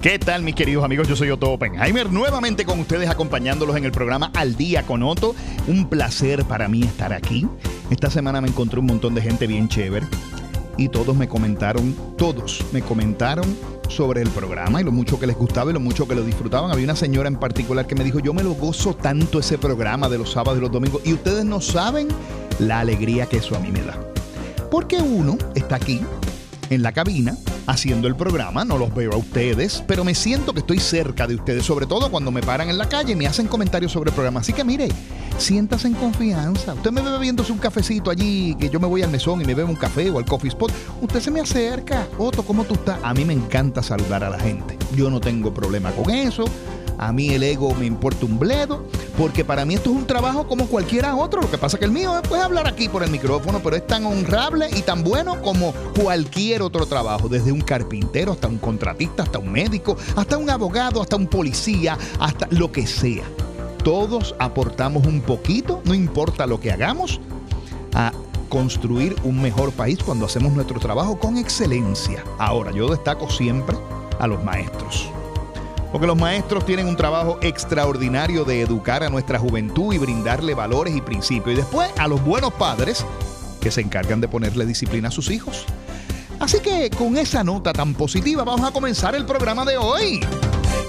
¿Qué tal mis queridos amigos? Yo soy Otto Oppenheimer, nuevamente con ustedes acompañándolos en el programa Al Día con Otto. Un placer para mí estar aquí. Esta semana me encontré un montón de gente bien chévere y todos me comentaron, todos me comentaron sobre el programa y lo mucho que les gustaba y lo mucho que lo disfrutaban. Había una señora en particular que me dijo, yo me lo gozo tanto ese programa de los sábados y los domingos y ustedes no saben la alegría que eso a mí me da. Porque uno está aquí en la cabina haciendo el programa, no los veo a ustedes, pero me siento que estoy cerca de ustedes, sobre todo cuando me paran en la calle y me hacen comentarios sobre el programa. Así que mire, siéntase en confianza. Usted me ve bebiéndose un cafecito allí, que yo me voy al mesón y me bebo un café o al coffee spot. Usted se me acerca. Otto, ¿cómo tú estás? A mí me encanta saludar a la gente. Yo no tengo problema con eso. A mí el ego me importa un bledo, porque para mí esto es un trabajo como cualquiera otro. Lo que pasa es que el mío es pues, hablar aquí por el micrófono, pero es tan honrable y tan bueno como cualquier otro trabajo, desde un carpintero hasta un contratista, hasta un médico, hasta un abogado, hasta un policía, hasta lo que sea. Todos aportamos un poquito, no importa lo que hagamos, a construir un mejor país cuando hacemos nuestro trabajo con excelencia. Ahora, yo destaco siempre a los maestros. Porque los maestros tienen un trabajo extraordinario de educar a nuestra juventud y brindarle valores y principios. Y después a los buenos padres que se encargan de ponerle disciplina a sus hijos. Así que con esa nota tan positiva vamos a comenzar el programa de hoy.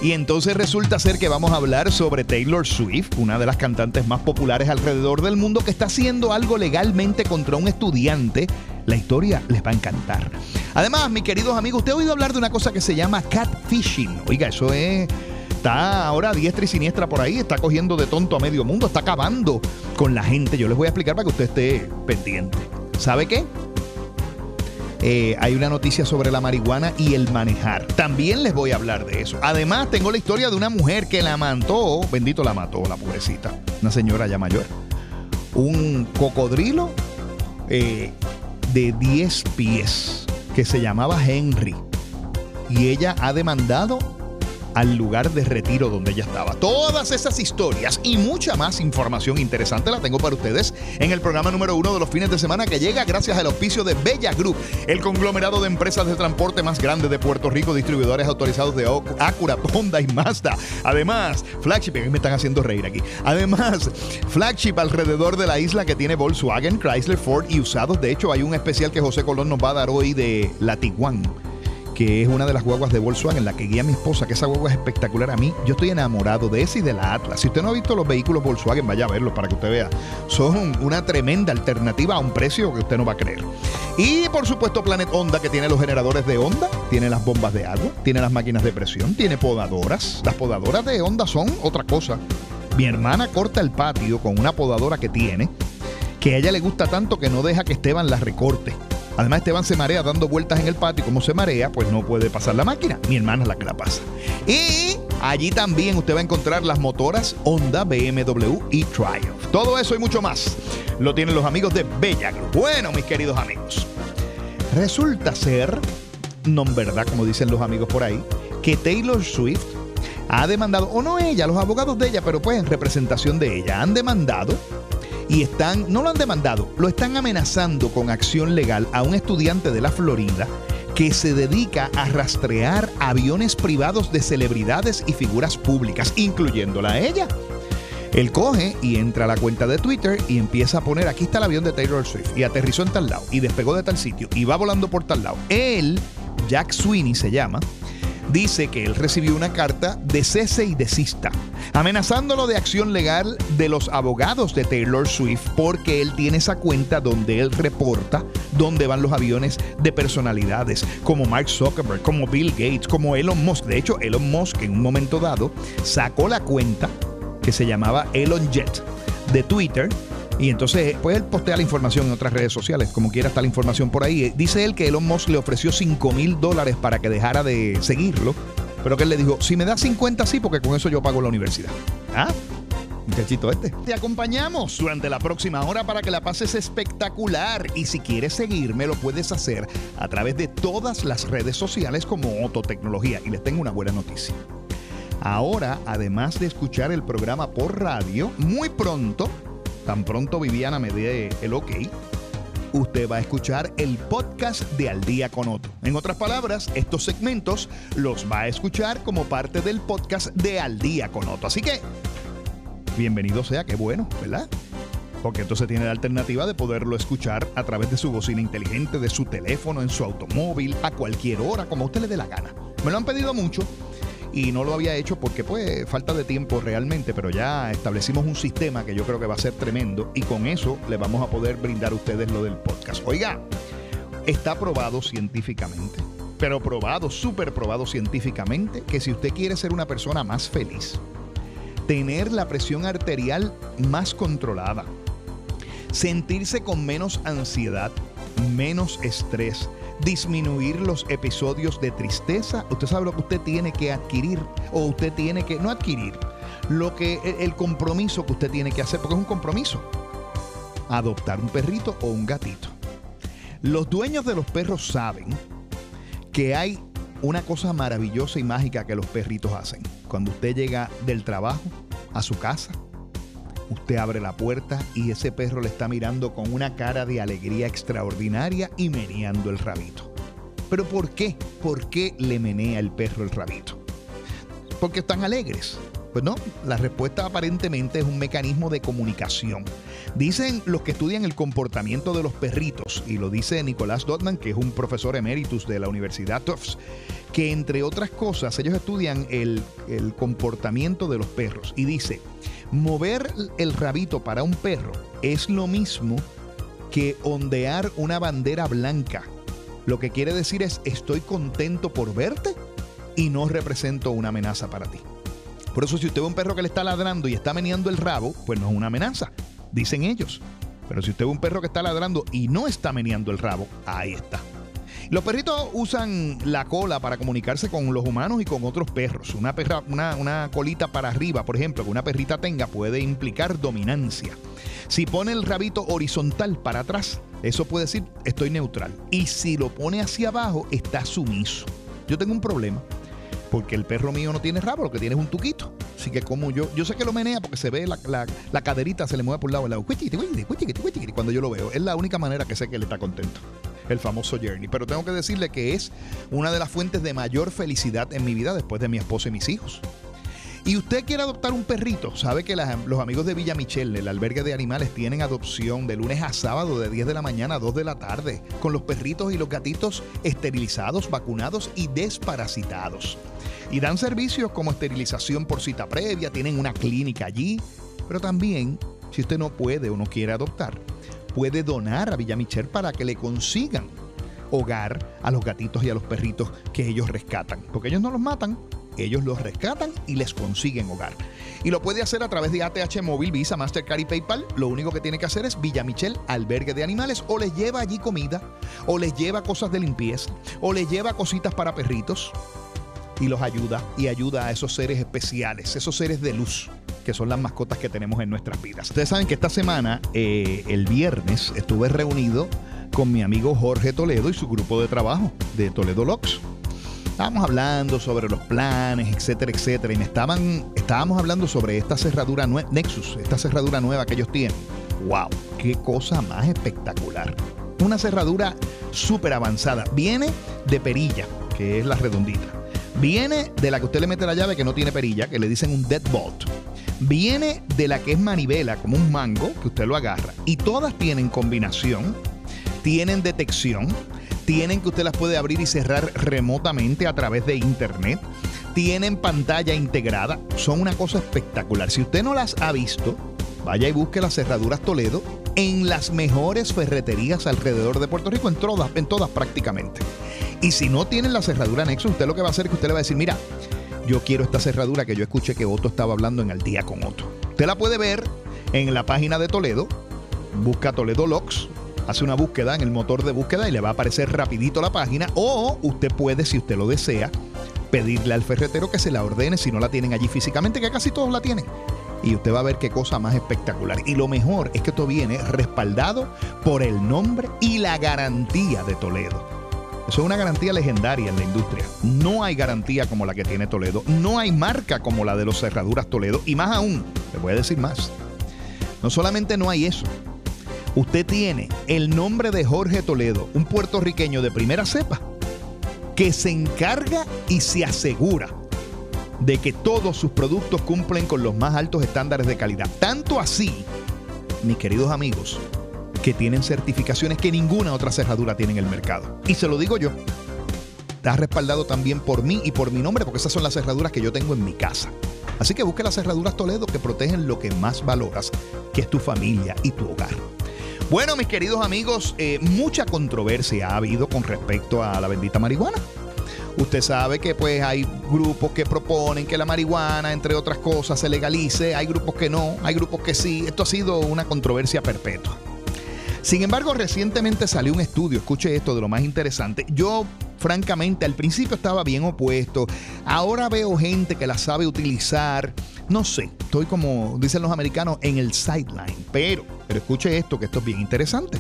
Y entonces resulta ser que vamos a hablar sobre Taylor Swift, una de las cantantes más populares alrededor del mundo que está haciendo algo legalmente contra un estudiante. La historia les va a encantar. Además, mis queridos amigos, usted ha oído hablar de una cosa que se llama catfishing. Oiga, eso es está ahora diestra y siniestra por ahí, está cogiendo de tonto a medio mundo, está acabando con la gente. Yo les voy a explicar para que usted esté pendiente. ¿Sabe qué? Eh, hay una noticia sobre la marihuana y el manejar. También les voy a hablar de eso. Además, tengo la historia de una mujer que la mató, bendito la mató, la pobrecita, una señora ya mayor. Un cocodrilo eh, de 10 pies que se llamaba Henry. Y ella ha demandado al lugar de retiro donde ella estaba. Todas esas historias y mucha más información interesante la tengo para ustedes en el programa número uno de los fines de semana que llega gracias al auspicio de Bella Group, el conglomerado de empresas de transporte más grande de Puerto Rico, distribuidores autorizados de Acura, Honda y Mazda. Además, flagship, me están haciendo reír aquí. Además, flagship alrededor de la isla que tiene Volkswagen, Chrysler, Ford y usados. De hecho, hay un especial que José Colón nos va a dar hoy de la Tiguan que es una de las guaguas de Volkswagen, la que guía a mi esposa, que esa guagua es espectacular a mí. Yo estoy enamorado de esa y de la Atlas. Si usted no ha visto los vehículos Volkswagen, vaya a verlos para que usted vea. Son una tremenda alternativa a un precio que usted no va a creer. Y por supuesto Planet Honda, que tiene los generadores de Honda, tiene las bombas de agua, tiene las máquinas de presión, tiene podadoras. Las podadoras de Honda son otra cosa. Mi hermana corta el patio con una podadora que tiene, que a ella le gusta tanto que no deja que Esteban la recorte. Además, Esteban se marea dando vueltas en el patio como se marea, pues no puede pasar la máquina. Mi hermana es la que la pasa. Y allí también usted va a encontrar las motoras Honda, BMW y Triumph. Todo eso y mucho más lo tienen los amigos de Bella. Bueno, mis queridos amigos, resulta ser, no en verdad, como dicen los amigos por ahí, que Taylor Swift ha demandado, o no ella, los abogados de ella, pero pues en representación de ella, han demandado y están, no lo han demandado, lo están amenazando con acción legal a un estudiante de la Florida que se dedica a rastrear aviones privados de celebridades y figuras públicas, incluyéndola a ella. Él coge y entra a la cuenta de Twitter y empieza a poner, aquí está el avión de Taylor Swift, y aterrizó en tal lado, y despegó de tal sitio, y va volando por tal lado. Él, Jack Sweeney se llama, dice que él recibió una carta de cese y desista, amenazándolo de acción legal de los abogados de Taylor Swift porque él tiene esa cuenta donde él reporta dónde van los aviones de personalidades como Mark Zuckerberg, como Bill Gates, como Elon Musk. De hecho, Elon Musk en un momento dado sacó la cuenta que se llamaba Elon Jet de Twitter y entonces, pues él postea la información en otras redes sociales, como quiera está la información por ahí. Dice él que Elon Musk le ofreció 5 mil dólares para que dejara de seguirlo, pero que él le dijo, si me da 50 sí, porque con eso yo pago la universidad. ¿Ah? Muchachito este. Te acompañamos durante la próxima hora para que la pases espectacular. Y si quieres seguirme, lo puedes hacer a través de todas las redes sociales como Ototecnología. Y les tengo una buena noticia. Ahora, además de escuchar el programa por radio, muy pronto tan pronto Viviana me dé el ok, usted va a escuchar el podcast de Al día con Otto. En otras palabras, estos segmentos los va a escuchar como parte del podcast de Al día con Otto. Así que, bienvenido sea, qué bueno, ¿verdad? Porque entonces tiene la alternativa de poderlo escuchar a través de su bocina inteligente, de su teléfono, en su automóvil, a cualquier hora, como usted le dé la gana. Me lo han pedido mucho y no lo había hecho porque pues falta de tiempo realmente, pero ya establecimos un sistema que yo creo que va a ser tremendo y con eso le vamos a poder brindar a ustedes lo del podcast. Oiga, está probado científicamente, pero probado, súper probado científicamente, que si usted quiere ser una persona más feliz, tener la presión arterial más controlada, sentirse con menos ansiedad, menos estrés, disminuir los episodios de tristeza. Usted sabe lo que usted tiene que adquirir o usted tiene que no adquirir, lo que el compromiso que usted tiene que hacer porque es un compromiso. Adoptar un perrito o un gatito. Los dueños de los perros saben que hay una cosa maravillosa y mágica que los perritos hacen. Cuando usted llega del trabajo a su casa, Usted abre la puerta y ese perro le está mirando con una cara de alegría extraordinaria y meneando el rabito. ¿Pero por qué? ¿Por qué le menea el perro el rabito? Porque están alegres. Pues no, la respuesta aparentemente es un mecanismo de comunicación. Dicen los que estudian el comportamiento de los perritos, y lo dice Nicolás Dotman, que es un profesor emeritus de la Universidad Tufts, que entre otras cosas ellos estudian el, el comportamiento de los perros. Y dice, Mover el rabito para un perro es lo mismo que ondear una bandera blanca. Lo que quiere decir es estoy contento por verte y no represento una amenaza para ti. Por eso si usted ve un perro que le está ladrando y está meneando el rabo, pues no es una amenaza, dicen ellos. Pero si usted ve un perro que está ladrando y no está meneando el rabo, ahí está. Los perritos usan la cola para comunicarse con los humanos y con otros perros. Una, perra, una, una colita para arriba, por ejemplo, que una perrita tenga puede implicar dominancia. Si pone el rabito horizontal para atrás, eso puede decir estoy neutral. Y si lo pone hacia abajo, está sumiso. Yo tengo un problema porque el perro mío no tiene rabo, lo que tiene es un tuquito. Así que como yo, yo sé que lo menea porque se ve la, la, caderita, se le mueve por un lado al lado. Cuando yo lo veo, es la única manera que sé que él está contento el famoso Journey. Pero tengo que decirle que es una de las fuentes de mayor felicidad en mi vida después de mi esposa y mis hijos. Y usted quiere adoptar un perrito, sabe que los amigos de Villa Michelle, el albergue de animales, tienen adopción de lunes a sábado de 10 de la mañana a 2 de la tarde, con los perritos y los gatitos esterilizados, vacunados y desparasitados. Y dan servicios como esterilización por cita previa, tienen una clínica allí, pero también, si usted no puede o no quiere adoptar, puede donar a Villa Michel para que le consigan hogar a los gatitos y a los perritos que ellos rescatan. Porque ellos no los matan, ellos los rescatan y les consiguen hogar. Y lo puede hacer a través de ATH Móvil, Visa, Mastercard y PayPal. Lo único que tiene que hacer es Villa Michel, albergue de animales, o les lleva allí comida, o les lleva cosas de limpieza, o les lleva cositas para perritos y los ayuda y ayuda a esos seres especiales, esos seres de luz que son las mascotas que tenemos en nuestras vidas. Ustedes saben que esta semana, eh, el viernes, estuve reunido con mi amigo Jorge Toledo y su grupo de trabajo de Toledo Locks. Estábamos hablando sobre los planes, etcétera, etcétera, y me estaban, estábamos hablando sobre esta cerradura Nexus, esta cerradura nueva que ellos tienen. ¡Wow! ¡Qué cosa más espectacular! Una cerradura súper avanzada. Viene de perilla, que es la redondita. Viene de la que usted le mete la llave que no tiene perilla, que le dicen un deadbolt. Viene de la que es manivela, como un mango, que usted lo agarra. Y todas tienen combinación, tienen detección, tienen que usted las puede abrir y cerrar remotamente a través de internet. Tienen pantalla integrada, son una cosa espectacular. Si usted no las ha visto, vaya y busque las cerraduras Toledo en las mejores ferreterías alrededor de Puerto Rico, en todas, en todas prácticamente. Y si no tienen la cerradura Nexus, usted lo que va a hacer es que usted le va a decir, mira, yo quiero esta cerradura que yo escuché que Otto estaba hablando en el día con Otto. Usted la puede ver en la página de Toledo, busca Toledo Locks, hace una búsqueda en el motor de búsqueda y le va a aparecer rapidito la página o usted puede, si usted lo desea, pedirle al ferretero que se la ordene si no la tienen allí físicamente, que casi todos la tienen. Y usted va a ver qué cosa más espectacular. Y lo mejor es que esto viene respaldado por el nombre y la garantía de Toledo. Eso es una garantía legendaria en la industria. No hay garantía como la que tiene Toledo. No hay marca como la de los cerraduras Toledo. Y más aún, le voy a decir más. No solamente no hay eso. usted tiene el nombre de Jorge Toledo, un puertorriqueño de primera cepa, que se encarga y se asegura de que todos sus productos cumplen con los más altos estándares de calidad. Tanto así, mis queridos amigos, que tienen certificaciones que ninguna otra cerradura tiene en el mercado. Y se lo digo yo. Está respaldado también por mí y por mi nombre, porque esas son las cerraduras que yo tengo en mi casa. Así que busque las cerraduras Toledo que protegen lo que más valoras, que es tu familia y tu hogar. Bueno, mis queridos amigos, eh, mucha controversia ha habido con respecto a la bendita marihuana. Usted sabe que pues hay grupos que proponen que la marihuana, entre otras cosas, se legalice, hay grupos que no, hay grupos que sí. Esto ha sido una controversia perpetua. Sin embargo, recientemente salió un estudio, escuche esto de lo más interesante. Yo, francamente, al principio estaba bien opuesto. Ahora veo gente que la sabe utilizar. No sé, estoy como dicen los americanos en el sideline. Pero, pero escuche esto, que esto es bien interesante.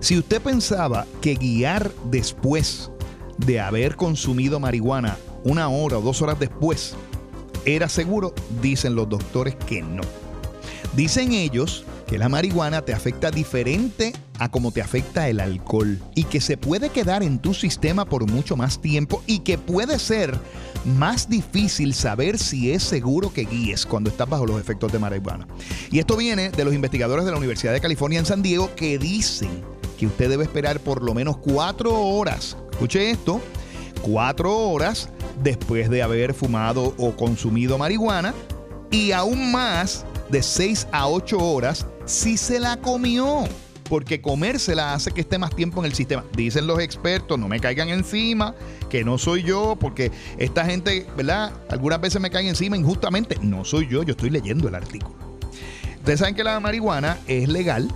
Si usted pensaba que guiar después de haber consumido marihuana una hora o dos horas después era seguro, dicen los doctores que no. Dicen ellos que la marihuana te afecta diferente a como te afecta el alcohol y que se puede quedar en tu sistema por mucho más tiempo y que puede ser más difícil saber si es seguro que guíes cuando estás bajo los efectos de marihuana. Y esto viene de los investigadores de la Universidad de California en San Diego que dicen que usted debe esperar por lo menos cuatro horas, escuche esto, cuatro horas después de haber fumado o consumido marihuana y aún más de 6 a 8 horas si se la comió. Porque comérsela hace que esté más tiempo en el sistema. Dicen los expertos, no me caigan encima, que no soy yo, porque esta gente, ¿verdad? Algunas veces me caen encima injustamente. No soy yo, yo estoy leyendo el artículo. Ustedes saben que la marihuana es legal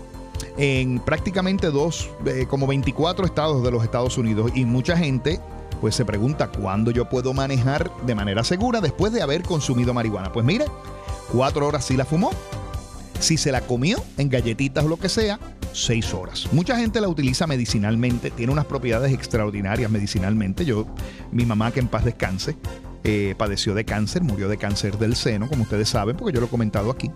en prácticamente dos, eh, como 24 estados de los Estados Unidos y mucha gente pues se pregunta cuándo yo puedo manejar de manera segura después de haber consumido marihuana. Pues mire, cuatro horas si la fumó. Si se la comió en galletitas o lo que sea, seis horas. Mucha gente la utiliza medicinalmente, tiene unas propiedades extraordinarias medicinalmente. Yo, mi mamá que en paz descanse, eh, padeció de cáncer, murió de cáncer del seno, como ustedes saben, porque yo lo he comentado aquí.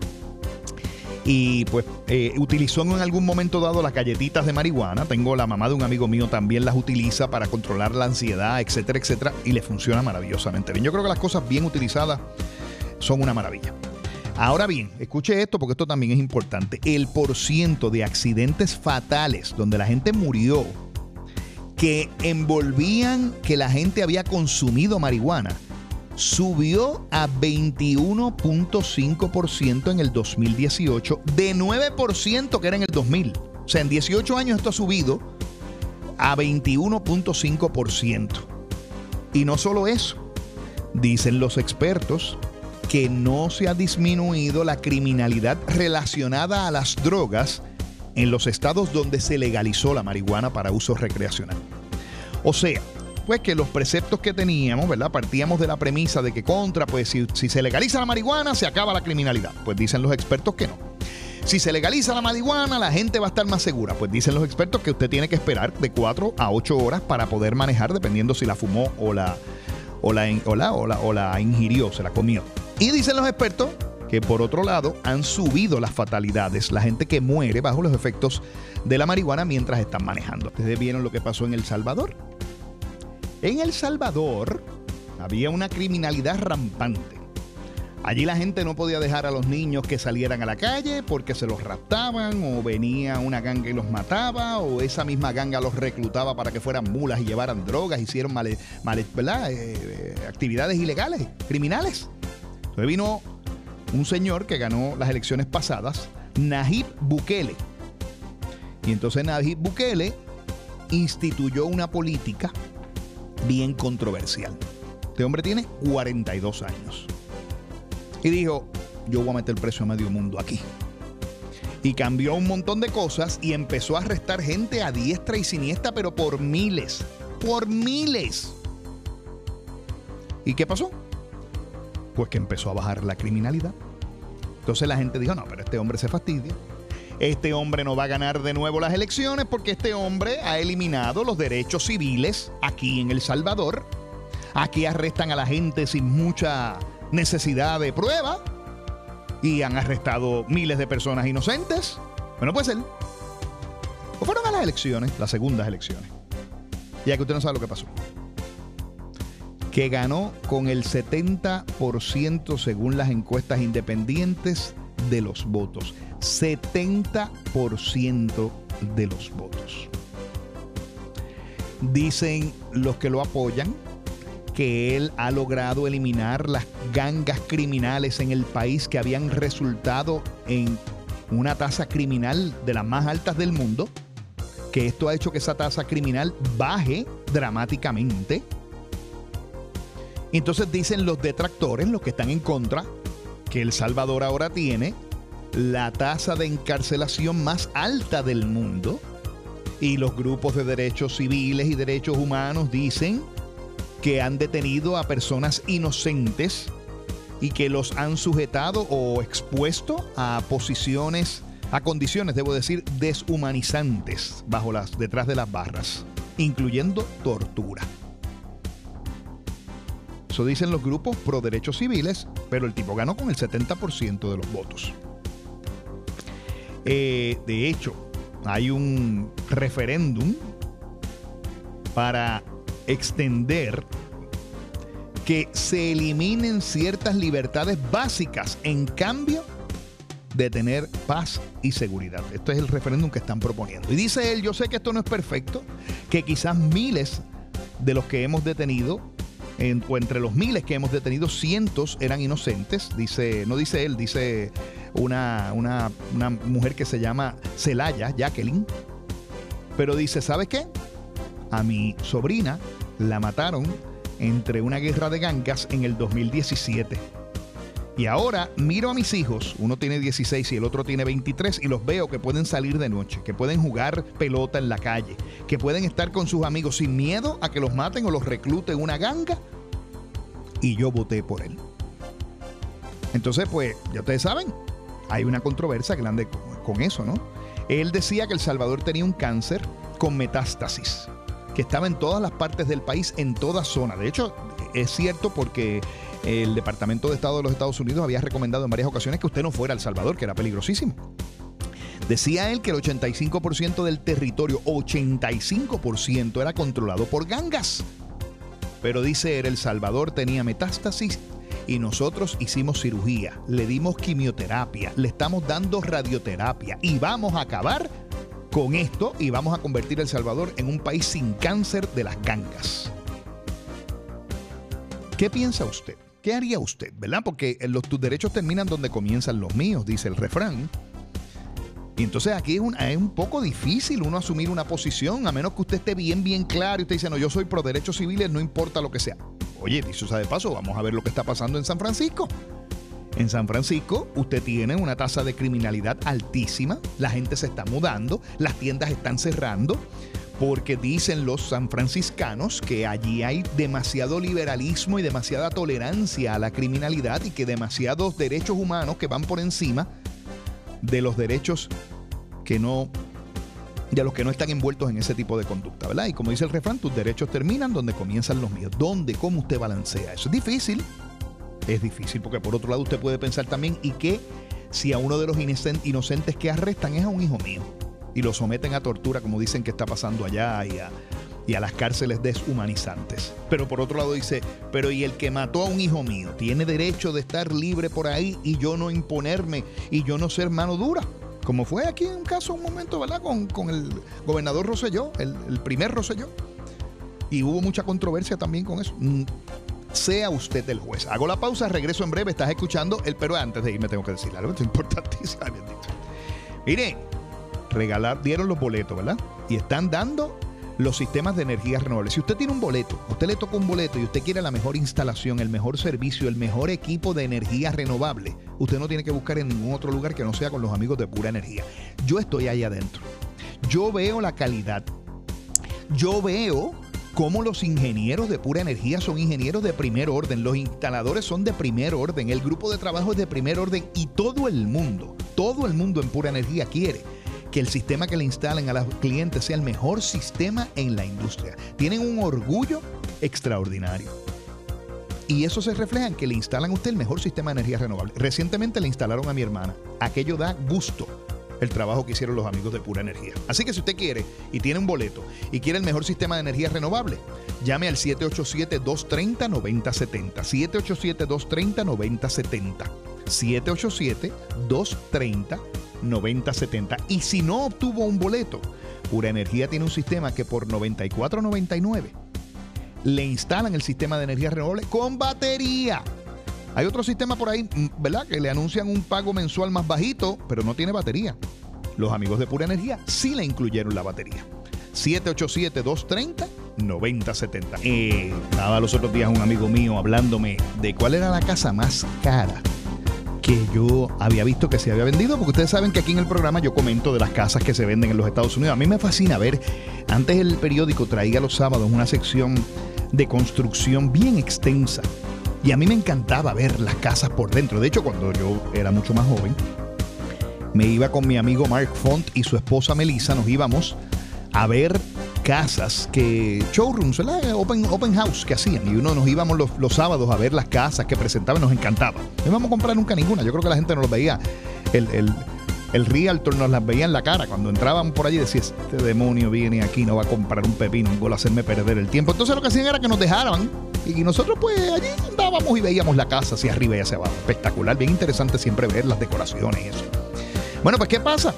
Y pues eh, utilizó en algún momento dado las galletitas de marihuana. Tengo la mamá de un amigo mío también las utiliza para controlar la ansiedad, etcétera, etcétera. Y le funciona maravillosamente bien. Yo creo que las cosas bien utilizadas son una maravilla. Ahora bien, escuche esto porque esto también es importante. El porciento de accidentes fatales donde la gente murió que envolvían que la gente había consumido marihuana subió a 21.5% en el 2018 de 9% que era en el 2000. O sea, en 18 años esto ha subido a 21.5%. Y no solo eso, dicen los expertos que no se ha disminuido la criminalidad relacionada a las drogas en los estados donde se legalizó la marihuana para uso recreacional. O sea, pues que los preceptos que teníamos, ¿verdad? Partíamos de la premisa de que contra, pues si, se legaliza la marihuana, se acaba la criminalidad. Pues dicen los expertos que no. Si se legaliza la marihuana, la gente va a estar más segura. Pues dicen los expertos que usted tiene que esperar de 4 a 8 horas para poder manejar, dependiendo si la fumó o la, o la, o la, o la, o la ingirió, se la comió. Y dicen los expertos que por otro lado han subido las fatalidades, la gente que muere bajo los efectos de la marihuana mientras están manejando. Ustedes vieron lo que pasó en El Salvador. En El Salvador había una criminalidad rampante. Allí la gente no podía dejar a los niños que salieran a la calle porque se los raptaban o venía una ganga y los mataba o esa misma ganga los reclutaba para que fueran mulas y llevaran drogas, hicieron male. Eh, eh, actividades ilegales, criminales. Vino un señor que ganó las elecciones pasadas, Najib Bukele. Y entonces Najib Bukele instituyó una política bien controversial. Este hombre tiene 42 años. Y dijo, yo voy a meter el precio a medio mundo aquí. Y cambió un montón de cosas y empezó a arrestar gente a diestra y siniestra, pero por miles. Por miles. ¿Y qué pasó? Pues que empezó a bajar la criminalidad. Entonces la gente dijo, no, pero este hombre se fastidia. Este hombre no va a ganar de nuevo las elecciones porque este hombre ha eliminado los derechos civiles aquí en El Salvador. Aquí arrestan a la gente sin mucha necesidad de prueba y han arrestado miles de personas inocentes. Bueno, puede ser. O fueron a las elecciones, las segundas elecciones. Ya que usted no sabe lo que pasó. Que ganó con el 70% según las encuestas independientes de los votos. 70% de los votos. Dicen los que lo apoyan que él ha logrado eliminar las gangas criminales en el país que habían resultado en una tasa criminal de las más altas del mundo, que esto ha hecho que esa tasa criminal baje dramáticamente. Entonces dicen los detractores, los que están en contra, que El Salvador ahora tiene la tasa de encarcelación más alta del mundo. Y los grupos de derechos civiles y derechos humanos dicen que han detenido a personas inocentes y que los han sujetado o expuesto a posiciones, a condiciones, debo decir, deshumanizantes bajo las, detrás de las barras, incluyendo tortura. Eso dicen los grupos pro derechos civiles, pero el tipo ganó con el 70% de los votos. Eh, de hecho, hay un referéndum para extender que se eliminen ciertas libertades básicas en cambio de tener paz y seguridad. Esto es el referéndum que están proponiendo. Y dice él, yo sé que esto no es perfecto, que quizás miles de los que hemos detenido, entre los miles que hemos detenido, cientos eran inocentes. Dice, no dice él, dice una, una, una mujer que se llama Celaya, Jacqueline. Pero dice, ¿sabe qué? A mi sobrina la mataron entre una guerra de gangas en el 2017. Y ahora miro a mis hijos, uno tiene 16 y el otro tiene 23, y los veo que pueden salir de noche, que pueden jugar pelota en la calle, que pueden estar con sus amigos sin miedo a que los maten o los recluten una ganga. Y yo voté por él. Entonces, pues, ya ustedes saben, hay una controversia grande con eso, ¿no? Él decía que El Salvador tenía un cáncer con metástasis que estaba en todas las partes del país, en toda zona. De hecho, es cierto porque el Departamento de Estado de los Estados Unidos había recomendado en varias ocasiones que usted no fuera a El Salvador, que era peligrosísimo. Decía él que el 85% del territorio, 85% era controlado por gangas. Pero dice él, El Salvador tenía metástasis y nosotros hicimos cirugía, le dimos quimioterapia, le estamos dando radioterapia y vamos a acabar con esto y vamos a convertir El Salvador en un país sin cáncer de las gangas. ¿Qué piensa usted? ¿Qué haría usted? ¿Verdad? Porque los, tus derechos terminan donde comienzan los míos, dice el refrán. Y entonces aquí es un, es un poco difícil uno asumir una posición, a menos que usted esté bien, bien claro y usted dice, no, yo soy pro derechos civiles, no importa lo que sea. Oye, dicho sea de paso, vamos a ver lo que está pasando en San Francisco. En San Francisco usted tiene una tasa de criminalidad altísima, la gente se está mudando, las tiendas están cerrando, porque dicen los sanfranciscanos que allí hay demasiado liberalismo y demasiada tolerancia a la criminalidad y que demasiados derechos humanos que van por encima de los derechos que no de los que no están envueltos en ese tipo de conducta, ¿verdad? Y como dice el refrán, tus derechos terminan donde comienzan los míos. ¿Dónde? ¿Cómo usted balancea? Eso es difícil es difícil, porque por otro lado usted puede pensar también, ¿y que si a uno de los inocentes que arrestan es a un hijo mío? Y lo someten a tortura, como dicen que está pasando allá, y a, y a las cárceles deshumanizantes. Pero por otro lado dice, pero ¿y el que mató a un hijo mío? ¿Tiene derecho de estar libre por ahí y yo no imponerme y yo no ser mano dura? Como fue aquí en un caso, un momento, ¿verdad? Con, con el gobernador Rosselló, el, el primer Rosselló. Y hubo mucha controversia también con eso. Mm, sea usted el juez. Hago la pausa, regreso en breve. Estás escuchando el pero antes de irme tengo que decir algo. importantísimo. Mire, regalar, dieron los boletos, ¿verdad? Y están dando los sistemas de energía renovable. Si usted tiene un boleto, usted le toca un boleto y usted quiere la mejor instalación, el mejor servicio, el mejor equipo de energía renovable, usted no tiene que buscar en ningún otro lugar que no sea con los amigos de pura energía. Yo estoy ahí adentro. Yo veo la calidad. Yo veo cómo los ingenieros de pura energía son ingenieros de primer orden, los instaladores son de primer orden, el grupo de trabajo es de primer orden y todo el mundo, todo el mundo en pura energía quiere que el sistema que le instalen a los clientes sea el mejor sistema en la industria. Tienen un orgullo extraordinario. Y eso se refleja en que le instalan a usted el mejor sistema de energía renovable. Recientemente le instalaron a mi hermana. Aquello da gusto el trabajo que hicieron los amigos de Pura Energía. Así que si usted quiere y tiene un boleto y quiere el mejor sistema de energía renovable, llame al 787-230-9070. 787-230-9070. 787-230-9070. Y si no obtuvo un boleto, Pura Energía tiene un sistema que por 94.99 le instalan el sistema de energía renovable con batería. Hay otro sistema por ahí, mm, ¿verdad? Que le anuncian un pago mensual más bajito, pero no tiene batería. Los amigos de Pura Energía sí le incluyeron la batería. 787-230-9070. Eh, nada, los otros días un amigo mío hablándome de cuál era la casa más cara que yo había visto que se había vendido, porque ustedes saben que aquí en el programa yo comento de las casas que se venden en los Estados Unidos. A mí me fascina ver, antes el periódico traía los sábados una sección de construcción bien extensa. Y a mí me encantaba ver las casas por dentro. De hecho, cuando yo era mucho más joven, me iba con mi amigo Mark Font y su esposa Melissa, nos íbamos a ver casas que showrooms, Open, open house que hacían. Y uno nos íbamos los, sábados a ver las casas que presentaban, nos encantaba. No íbamos a comprar nunca ninguna. Yo creo que la gente no lo veía. El, el, el realtor nos las veía en la cara. Cuando entraban por allí decía, este demonio viene aquí, no va a comprar un pepino, un gol a hacerme perder el tiempo. Entonces lo que hacían era que nos dejaran y nosotros pues allí andábamos y veíamos la casa hacia arriba y hacia abajo. Espectacular, bien interesante siempre ver las decoraciones y eso. Bueno, pues ¿qué pasa?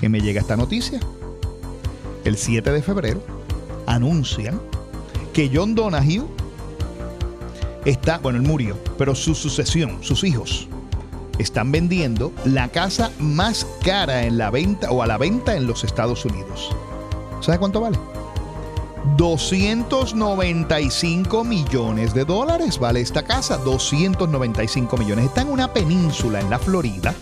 Que me llega esta noticia el 7 de febrero, anuncian que John Donahue está, bueno, él murió, pero su sucesión, sus hijos, están vendiendo la casa más cara en la venta o a la venta en los Estados Unidos. ¿Sabe cuánto vale? 295 millones de dólares vale esta casa, 295 millones. Está en una península en la Florida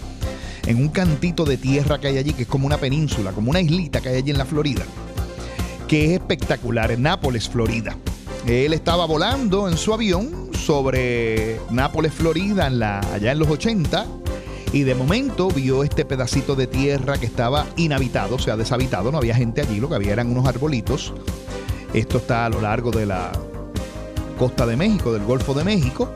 en un cantito de tierra que hay allí, que es como una península, como una islita que hay allí en la Florida, que es espectacular, en Nápoles, Florida. Él estaba volando en su avión sobre Nápoles, Florida, allá en los 80, y de momento vio este pedacito de tierra que estaba inhabitado, o sea, deshabitado, no había gente allí, lo que había eran unos arbolitos. Esto está a lo largo de la costa de México, del Golfo de México,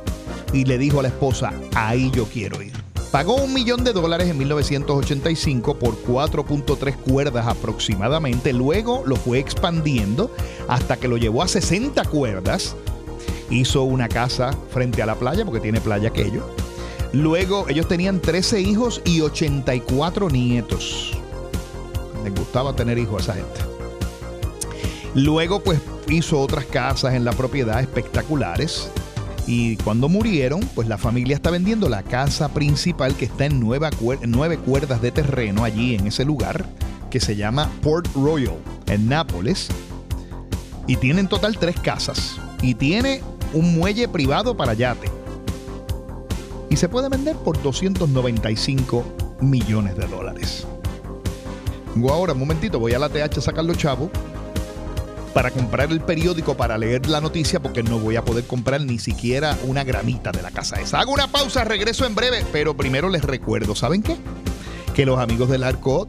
y le dijo a la esposa, ahí yo quiero ir. Pagó un millón de dólares en 1985 por 4.3 cuerdas aproximadamente. Luego lo fue expandiendo hasta que lo llevó a 60 cuerdas. Hizo una casa frente a la playa porque tiene playa aquello. Luego ellos tenían 13 hijos y 84 nietos. Les gustaba tener hijos a esa gente. Luego pues hizo otras casas en la propiedad espectaculares. Y cuando murieron, pues la familia está vendiendo la casa principal que está en nueve, cuerdas de terreno allí en ese lugar, que se llama Port Royal, en Nápoles. Y tiene en total tres casas. Y tiene un muelle privado para yate. Y se puede vender por 295 millones de dólares. Ahora, un momentito, voy a la TH a sacar los chavos para comprar el periódico para leer la noticia porque no voy a poder comprar ni siquiera una gramita de la casa esa. Hago una pausa, regreso en breve, pero primero les recuerdo, ¿saben qué? que los amigos del Arco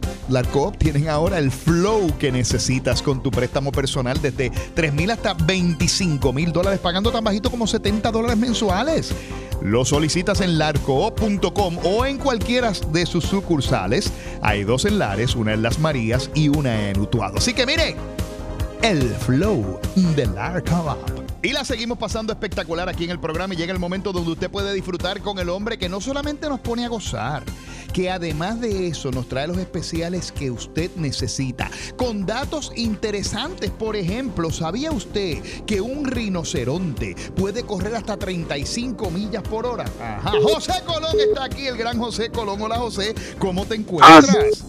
tienen ahora el flow que necesitas con tu préstamo personal desde 3 mil hasta 25 mil dólares, pagando tan bajito como 70 dólares mensuales. Lo solicitas en larcoop.com o en cualquiera de sus sucursales. Hay dos en Lares, una en Las Marías y una en Utuado. Así que mire, el flow del Arco y la seguimos pasando espectacular aquí en el programa y llega el momento donde usted puede disfrutar con el hombre que no solamente nos pone a gozar, que además de eso nos trae los especiales que usted necesita. Con datos interesantes, por ejemplo, ¿sabía usted que un rinoceronte puede correr hasta 35 millas por hora? Ajá. José Colón está aquí, el gran José Colón. Hola José, ¿cómo te encuentras?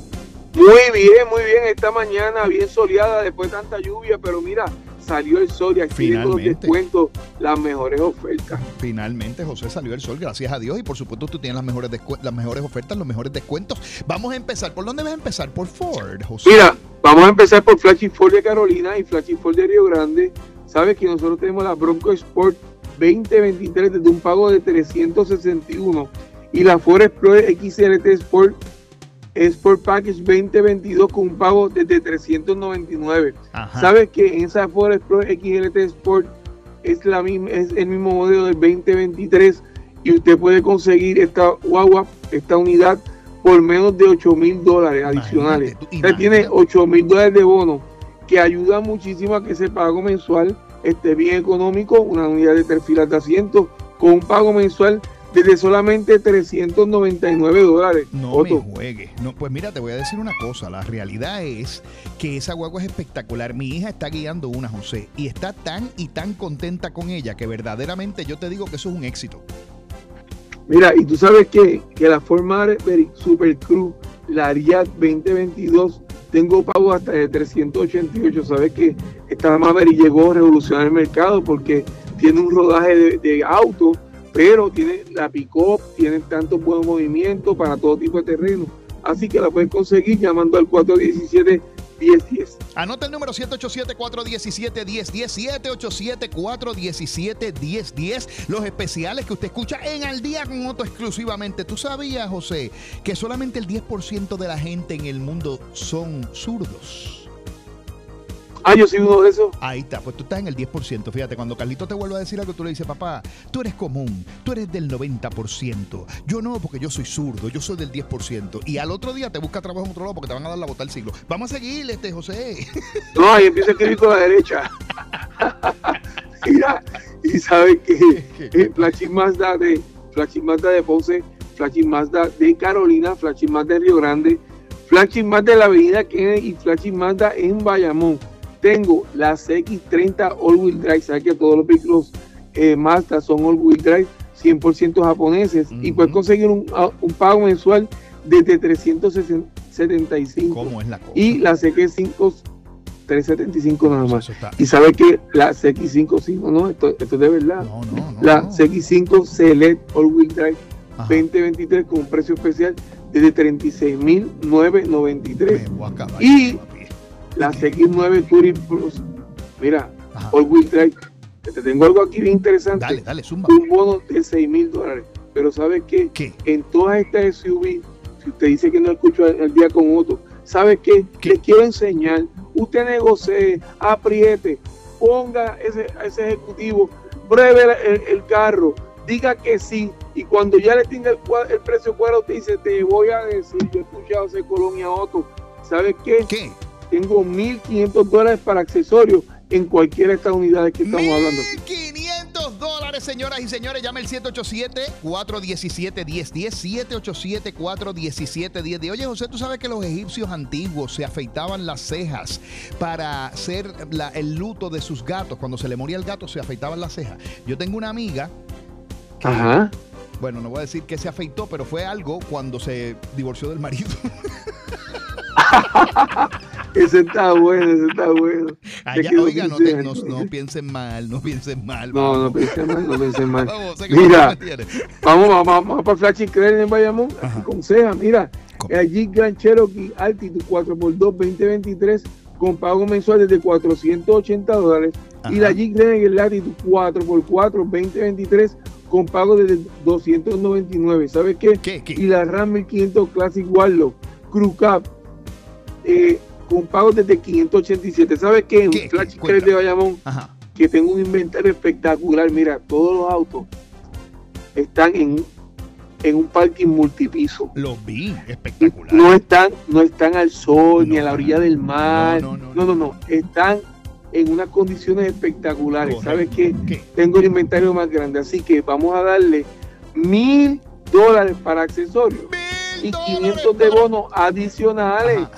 Muy bien, muy bien. Esta mañana bien soleada después de tanta lluvia, pero mira, salió el sol y aquí Finalmente. descuento las mejores ofertas. Finalmente, José, salió el sol, gracias a Dios. Y por supuesto, tú tienes las mejores, las mejores ofertas, los mejores descuentos. Vamos a empezar. ¿Por dónde vas a empezar? Por Ford, José. Mira, vamos a empezar por Flashy Ford de Carolina y Flashy Ford de Río Grande. Sabes que nosotros tenemos la Bronco Sport 2023 desde un pago de 361 y la Ford Explorer XLT Sport Sport Package 2022 con un pago desde 399. ¿Sabes que en esa Ford Explorer XLT Sport es, la misma, es el mismo modelo del 2023 y usted puede conseguir esta guagua, esta unidad por menos de 8 mil dólares adicionales. Usted tiene 8 mil dólares de bono que ayuda muchísimo a que ese pago mensual esté bien económico, una unidad de tres filas de asientos con un pago mensual desde solamente 399 dólares. No me juegues. No, pues mira, te voy a decir una cosa. La realidad es que esa guagua es espectacular. Mi hija está guiando una, José, y está tan y tan contenta con ella que verdaderamente yo te digo que eso es un éxito. Mira, y tú sabes que, que la forma Super Cruz, la Ariat 2022, tengo pago hasta de 388. Sabes que esta Maverick llegó a revolucionar el mercado porque tiene un rodaje de, de auto pero tiene la pick-up, tiene tanto buen movimiento para todo tipo de terreno. Así que la pueden conseguir llamando al 417 1010. Anota el número 787-417-1010, 787-417-1010. Los especiales que usted escucha en Al Día con Otto exclusivamente. ¿Tú sabías, José, que solamente el 10% de la gente en el mundo son zurdos? Ah, yo soy uno de esos. Ahí está, pues tú estás en el 10%. Fíjate, cuando Carlito te vuelve a decir algo, tú le dices, papá, tú eres común, tú eres del 90%. Yo no, porque yo soy zurdo, yo soy del 10%. Y al otro día te busca trabajo en otro lado porque te van a dar la bota al siglo. Vamos a seguir, este José. No, ahí empieza a escribir con la derecha. Mira, y sabes que eh, Flashing Mazda de Flashing Mazda de Ponce, Flashing Mazda de Carolina, Flashing Mazda de Río Grande, Flashing Mazda de la Avenida Kennedy y Flashing Mazda en Bayamón tengo la CX30 All-Wheel Drive. Sabes que todos los vehículos eh, Mazda son All-Wheel Drive, 100% japoneses. Y puedes conseguir ah, un, pago mensual desde 375. ¿Cómo es la cosa? Y la CX5 375 nada más. Y sabes que la CX5, sí, no, no, esto, esto es de verdad. No, no, no, la CX5 Select All Wheel Drive 2023 con un precio especial desde 36.993. Y la CX9 Touring Plus. Mira, All Wheel Drive. Te tengo algo aquí bien interesante. Dale, dale, zumba. Un bono de 6 mil dólares. Pero ¿sabes qué? ¿Qué? En todas estas SUV, si usted dice que no escucho el, día con otro, ¿sabe qué? ¿Qué? Les quiero enseñar. Usted negocie, apriete, ponga ese, ese ejecutivo, pruebe el, el, carro, diga que sí. Y cuando ya le tenga el, el precio cuadro, usted dice, te voy a decir, yo he escuchado ese Colonia Otto. ¿Sabe qué? ¿Qué? Tengo 1.500 dólares para accesorios en cualquiera de estas unidades que estamos hablando. 1.500 dólares, señoras y señores. Llame el 787-417-1010. 787-417-1010. Oye, José, tú sabes que los egipcios antiguos se afeitaban las cejas para hacer el luto de sus gatos. Cuando se le moría el gato, se afeitaban las cejas. Yo tengo una amiga Ajá. Bueno, no voy a decir que se afeitó, pero fue algo cuando se divorció del marido. ese está bueno, ese está bueno. Allá, oiga, no, te, no, no, piensen mal, no piensen mal. No, no piensen mal, no piensen mal. vamos, mira, vamos, vamos, vamos para Flash Credit en Bayamón, así conseja, mira, Jeep Grand Cherokee Altitude 4x2 2023 con pago mensual desde 480 dólares y la Jeep Renegade Latitude 4x4 2023 con pago desde 299. ¿Sabes qué? ¿Qué, qué? Y la RAM 1500 Classic Warlock Crew Cap eh, con pago desde 587. ¿Sabes qué? Un Flash de Bayamón que tengo un inventario espectacular. Mira, todos los autos están en, en un parking multipiso. Los vi, espectacular. No están, no están al sol ni a la orilla del mar. No, no, no. no, Están en unas condiciones espectaculares. ¿Sabes qué? Tengo el inventario más grande, así que vamos a darle mil dólares para accesorios y 500 de bonos adicionales.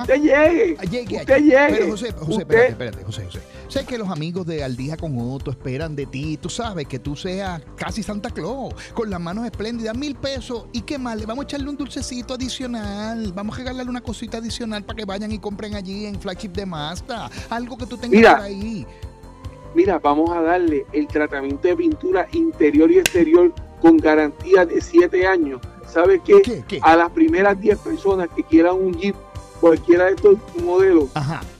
Usted llegue. usted llegue. Pero José, José, espérate, espérate, José, José. Sé que los amigos de Al Día con Otto esperan de ti. Tú sabes que tú seas casi Santa Claus, con las manos espléndidas, mil pesos. ¿Y qué más? Le vamos a echarle un dulcecito adicional. Vamos a regalarle una cosita adicional para que vayan y compren allí en Flagship de Mazda. Algo que tú tengas Mira, por ahí. Mira, vamos a darle el tratamiento de pintura interior y exterior con garantía de 7 años ¿sabes qué? A las primeras 10 personas que quieran un Jeep, cualquiera de estos modelos,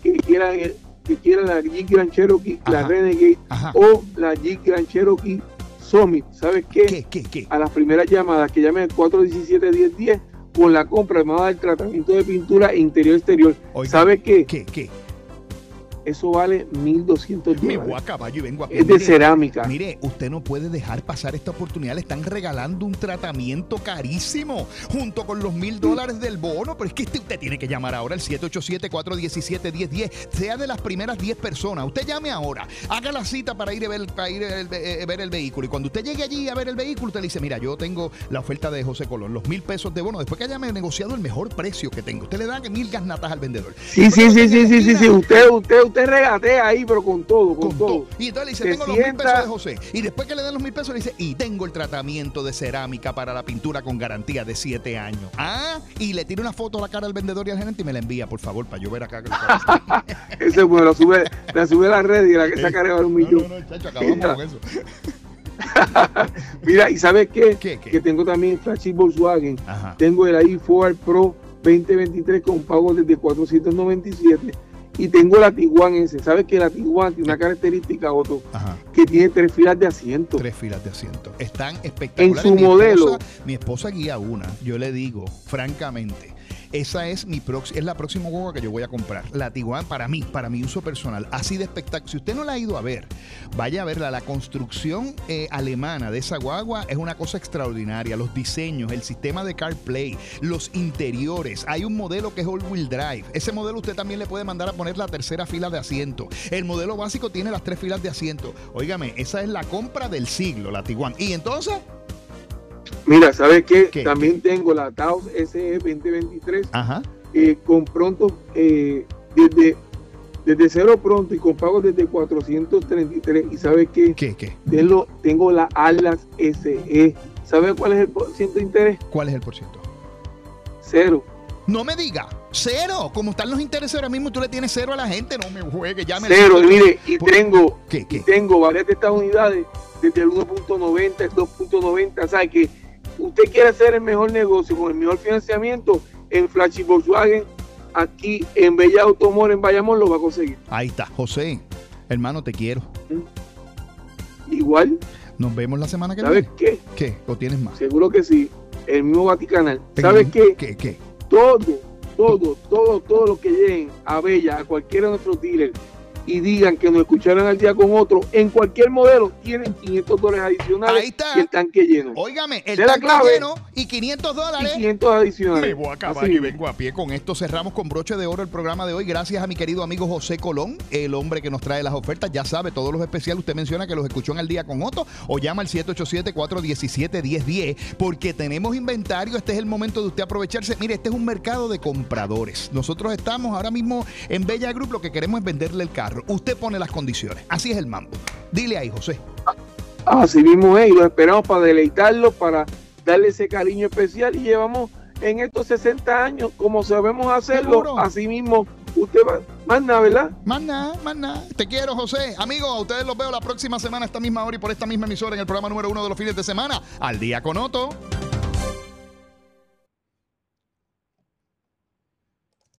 que quieran que quieran la Jeep Grand Cherokee, la Renegade o la Jeep Grand Cherokee Summit, ¿sabes qué? ¿Qué, A las primeras llamadas que llamen 417-1010 con la compra, me va a dar tratamiento de pintura interior-exterior. ¿Sabes qué? ¿Qué? ¿Qué? Eso vale 1.200 Me voy a dólares. caballo y vengo a Es de Mire, cerámica. Mire, usted no puede dejar pasar esta oportunidad. Le están regalando un tratamiento carísimo junto con los mil dólares del bono. Pero es que este- usted tiene que llamar ahora al 787-417-1010. Sea de las primeras 10 personas. Usted llame ahora. Haga la cita para ir a ver, para ir a ver, eh, ver el vehículo. Y cuando usted llegue allí a ver el vehículo, usted le dice: Mira, yo tengo la oferta de José Colón, los mil pesos de bono. Después que hayame negociado el mejor precio que tengo, usted le da mil gasnatas al vendedor. Sí, sí, sí, sí, sí, sí, sí. Usted, usted, usted regatea ahí, pero con todo, con, con todo. todo. Y entonces le dice, tengo los mil pesos de José. Y después que le den los mil pesos, le dice, y tengo el tratamiento de cerámica para la pintura con garantía de siete años. Ah, y le tira una foto a la cara al vendedor y al gerente y me la envía, por favor, para yo ver acá. que Ese bueno, la sube, la sube a la red y la que saca vale un no, millón. no, no, chacho, acabamos con eso. Mira, ¿y sabes qué? ¿Qué, qué? Que tengo también Flashy Volkswagen. Ajá. Tengo el i4 Pro 2023 con pago desde 497 y tengo la Tiguan ese. ¿Sabes que la Tiguan tiene una característica, Otto? Ajá. Que tiene tres filas de asiento. Tres filas de asiento. Están espectaculares. En su Mi modelo. esposa- mi esposa guía una. Yo le digo, francamente, esa es mi es la próxima guagua que yo voy a comprar. La Tiguan para mí, para mi uso personal. Así de espectacular. Si usted no la ha ido a ver, vaya a verla. La construcción eh, alemana de esa guagua es una cosa extraordinaria. Los diseños, el sistema de CarPlay, los interiores. Hay un modelo que es all-wheel drive. Ese modelo usted también le puede mandar a poner la tercera fila de asiento. El modelo básico tiene las tres filas de asiento. Óigame, esa es la compra del siglo, la Tiguan. Y entonces, Mira, ¿sabes qué? ¿Qué? También tengo la Taos SE 2023 ajá. eh, con pronto eh, desde, desde cero pronto y con pago desde 433. ¿Y sabes qué? ¿Qué, qué? Tengo, tengo la Atlas SE. ¿Sabes cuál es el por ciento de interés? ¿Cuál es el por ciento? Cero. No me diga, cero. Como están los intereses ahora mismo, tú le tienes cero a la gente. No me juegue, llame. al Cero. Y mire, y Por- tengo, ¿Qué, y qué? tengo varias de estas unidades desde el 1.90, el 2.90. O sea que usted quiere hacer el mejor negocio con el mejor financiamiento en Flashy Volkswagen, aquí en Bella Automor en Bayamón lo va a conseguir. Ahí está, José. Hermano, te quiero. Igual, Nos vemos la semana que ¿sabes viene. qué? ¿Qué? ¿O tienes más? Seguro que sí. El mismo Vaticanal. ¿Sabes qué? ¿Qué? ¿Qué? todo, todo, todo, todo lo que lleguen a Bella, a cualquiera de nuestros dealers y digan que nos escucharon al día con otro, en cualquier modelo tienen 500 dólares adicionales Ahí está. y el tanque lleno. Óigame, el tanque clave. lleno y 500 Y dólares. 500 adicionales. Me voy a acabar Así y vengo a pie. Con esto cerramos con broche de oro el programa de hoy. Gracias a mi querido amigo José Colón, el hombre que nos trae las ofertas. Ya sabe, todos los especiales usted menciona que los escuchó en el día con Otto o llama al 787-417-1010 porque tenemos inventario. Este es el momento de usted aprovecharse. Mire, este es un mercado de compradores. Nosotros estamos ahora mismo en Bella Group. Lo que queremos es venderle el carro. Usted pone las condiciones. Así es el mambo. Dile ahí, José. Así mismo es, y los esperamos para deleitarlos, para darle ese cariño especial y llevamos en estos 60 años como sabemos hacerlo, Seguro. así mismo usted va, más nada, ¿verdad? Más nada, más nada. Te quiero, José. Amigos, a ustedes los veo la próxima semana a esta misma hora y por esta misma emisora en el programa número uno de los fines de semana. Al día con Otto.